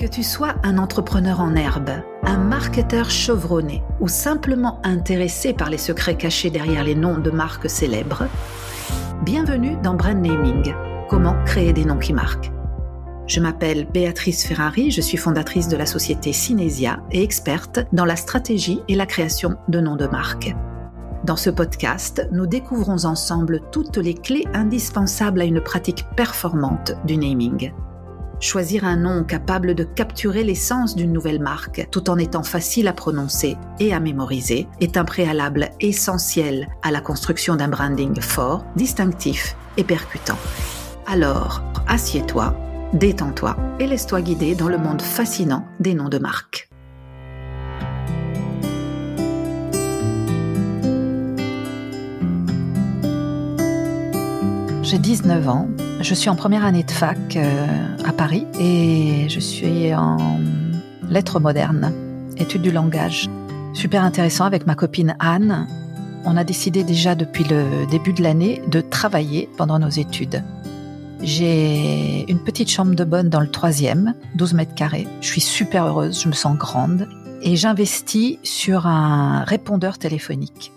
Que tu sois un entrepreneur en herbe, un marketeur chevronné ou simplement intéressé par les secrets cachés derrière les noms de marques célèbres, bienvenue dans Brand Naming, comment créer des noms qui marquent. Je m'appelle Béatrice Ferrari, je suis fondatrice de la société Cinesia et experte dans la stratégie et la création de noms de marques. Dans ce podcast, nous découvrons ensemble toutes les clés indispensables à une pratique performante du naming. Choisir un nom capable de capturer l'essence d'une nouvelle marque tout en étant facile à prononcer et à mémoriser est un préalable essentiel à la construction d'un branding fort, distinctif et percutant. Alors, assieds-toi, détends-toi et laisse-toi guider dans le monde fascinant des noms de marques. J'ai 19 ans, je suis en première année de fac euh, à Paris et je suis en lettres modernes, études du langage. Super intéressant avec ma copine Anne. On a décidé déjà depuis le début de l'année de travailler pendant nos études. J'ai une petite chambre de bonne dans le troisième, 12 mètres carrés. Je suis super heureuse, je me sens grande et j'investis sur un répondeur téléphonique.